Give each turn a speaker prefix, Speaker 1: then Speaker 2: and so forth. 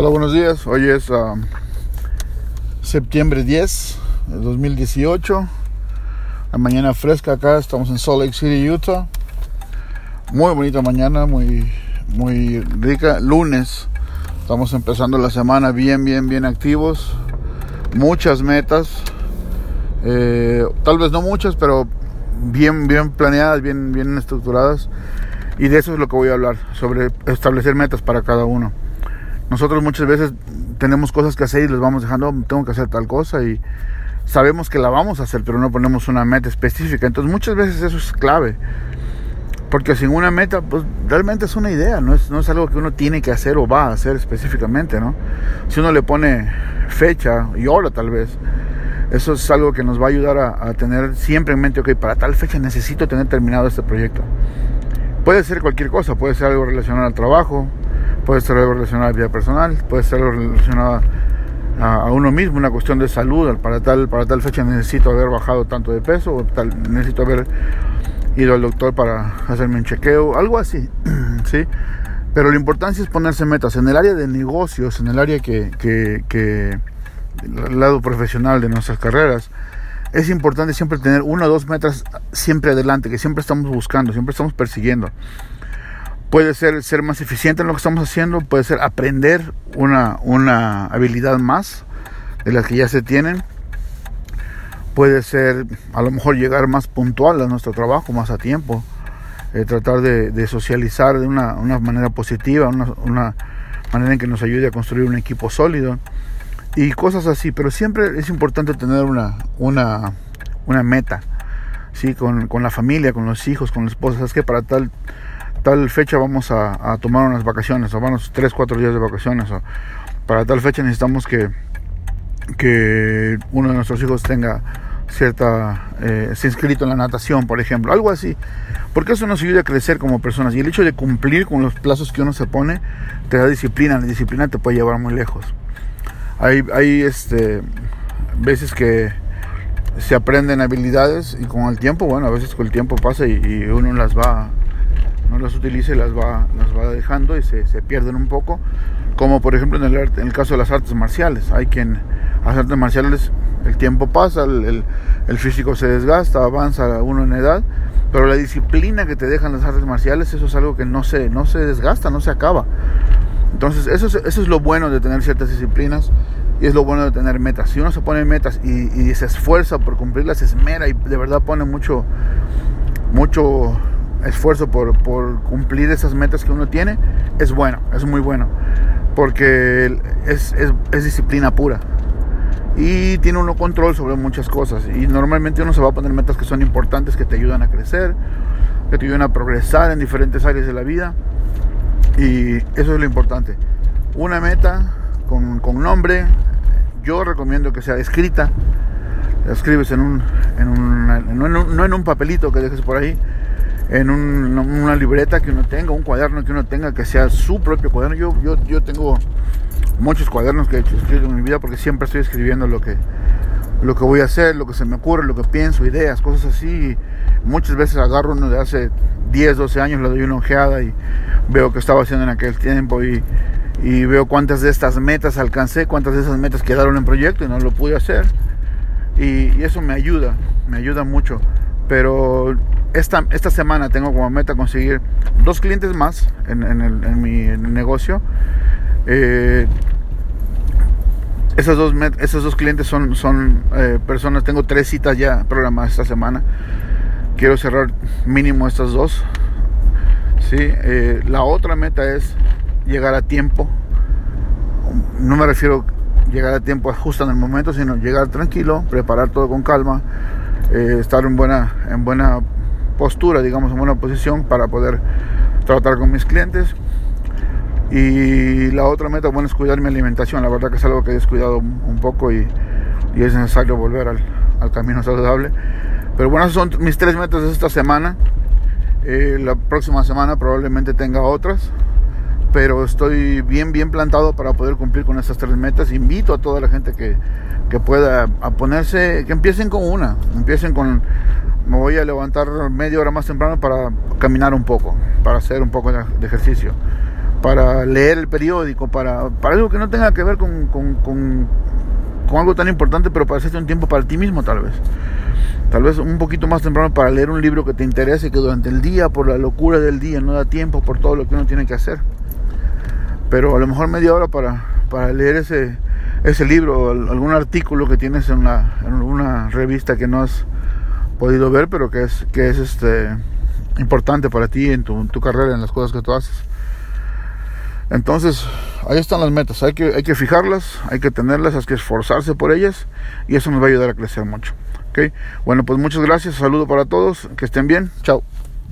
Speaker 1: Hola, buenos días. Hoy es uh, septiembre 10 de 2018. La mañana fresca acá, estamos en Salt Lake City, Utah. Muy bonita mañana, muy, muy rica. Lunes, estamos empezando la semana bien, bien, bien activos. Muchas metas. Eh, tal vez no muchas, pero bien, bien planeadas, bien, bien estructuradas. Y de eso es lo que voy a hablar, sobre establecer metas para cada uno. Nosotros muchas veces tenemos cosas que hacer y les vamos dejando, tengo que hacer tal cosa y sabemos que la vamos a hacer, pero no ponemos una meta específica. Entonces muchas veces eso es clave. Porque sin una meta, pues realmente es una idea, no es, no es algo que uno tiene que hacer o va a hacer específicamente, ¿no? Si uno le pone fecha y hora tal vez, eso es algo que nos va a ayudar a, a tener siempre en mente, ok, para tal fecha necesito tener terminado este proyecto. Puede ser cualquier cosa, puede ser algo relacionado al trabajo, puede ser algo relacionado a la vida personal, puede ser algo relacionado a, uno mismo, una cuestión de salud, para tal, para tal fecha necesito haber bajado tanto de peso, o tal, necesito haber ido al doctor para hacerme un chequeo, algo así, ¿sí? Pero la importancia es ponerse metas en el área de negocios, en el área que, que, lado profesional de nuestras carreras, es importante siempre tener una o dos metas siempre adelante, que siempre estamos buscando, siempre estamos persiguiendo. Puede ser ser más eficiente en lo que estamos haciendo, puede ser aprender una, una habilidad más de las que ya se tienen. Puede ser a lo mejor llegar más puntual a nuestro trabajo, más a tiempo. Eh, tratar de, socializar de una, una manera positiva, una, una, manera en que nos ayude a construir un equipo sólido y cosas así. Pero siempre es importante tener una, una, una meta, ¿sí? Con, con la familia, con los hijos, con la esposa. Es que para tal tal fecha vamos a, tomar unas vacaciones, o vamos 3, 4 días de vacaciones, o para tal fecha necesitamos que, que uno de nuestros hijos tenga cierta, eh, se inscrito en la natación, por ejemplo, algo así, porque eso nos ayuda a crecer como personas y el hecho de cumplir con los plazos que uno se pone te da disciplina, la disciplina te puede llevar muy lejos. Hay, hay este, veces que se aprenden habilidades y con el tiempo, bueno, a veces con el tiempo pasa y, y uno las va no las utiliza y las va, las va dejando y se, se pierden un poco. Como por ejemplo en el, en el, caso de las artes marciales. Hay quien hace artes marciales, el tiempo pasa, el, el, físico se desgasta, avanza uno en edad, pero la disciplina que te dejan las artes marciales, eso es algo que no se, no se desgasta, no se acaba. Entonces eso es, eso es lo bueno de tener ciertas disciplinas y es lo bueno de tener metas. Si uno se pone metas y, y se esfuerza por cumplirlas, se esmera y de verdad pone mucho, mucho esfuerzo por, por, cumplir esas metas que uno tiene, es bueno, es muy bueno, porque es, es, disciplina pura. Y tiene uno control sobre muchas cosas. Y normalmente uno se va a poner metas que son importantes, que te ayudan a crecer, que te ayudan a progresar en diferentes áreas de la vida. Y eso es lo importante. Una meta con, con nombre, yo recomiendo que sea escrita. La escribes en un, en un, no en un papelito que dejes por ahí, en una libreta que uno tenga, un cuaderno que uno tenga, que sea su propio cuaderno. Yo, yo, yo tengo muchos cuadernos que he escrito en mi vida porque siempre estoy escribiendo lo que, lo que voy a hacer, lo que se me ocurre, lo que pienso, ideas, cosas así. muchas veces agarro uno de hace 10, 12 años, le doy una ojeada y veo qué estaba haciendo en aquel tiempo y, y veo cuántas de estas metas alcancé, cuántas de esas metas quedaron en proyecto y no lo pude hacer. Y, y eso me ayuda, me ayuda mucho. Pero esta, esta semana tengo como meta conseguir dos clientes más en, en, mi negocio. Eh, esos, dos, dos clientes son, son eh, personas, tengo tres citas ya programadas esta semana. Quiero cerrar mínimo estas dos. ¿sí? Eh, la otra meta es llegar a tiempo. No me refiero llegar a tiempo justo en el momento, sino llegar tranquilo, preparar todo con calma, estar en buena, en buena postura, digamos, en buena posición para poder tratar con mis clientes. Y la otra meta, bueno, es cuidar mi alimentación. La verdad que es algo que he descuidado un poco y, y es necesario volver al, al, camino saludable. Pero bueno, esas son mis tres metas de esta semana. Eh, la próxima semana probablemente tenga otras. Pero estoy bien, bien plantado para poder cumplir con esas tres metas. Invito a toda la gente que, que pueda a ponerse, que empiecen con una, empiecen con me voy a levantar media hora más temprano para caminar un poco, para hacer un poco de ejercicio. para leer el periódico, para, para algo que no tenga que ver con, con, con, con algo tan importante, pero para hacerte un tiempo para ti mismo tal vez. Tal vez un poquito más temprano para leer un libro que te interese, que durante el día, por la locura del día, no da tiempo por todo lo que uno tiene que hacer. Pero a lo mejor media hora para, para leer ese, ese libro algún artículo que tienes en, la, en una revista que no has podido ver, pero que es, que es este, importante para ti en tu, tu carrera, en las cosas que tú haces. Entonces, ahí están las metas, hay que, hay que fijarlas, hay que tenerlas, hay que esforzarse por ellas y eso nos va a ayudar a crecer mucho. ¿okay? Bueno, pues muchas gracias, saludo para todos, que estén bien, chao.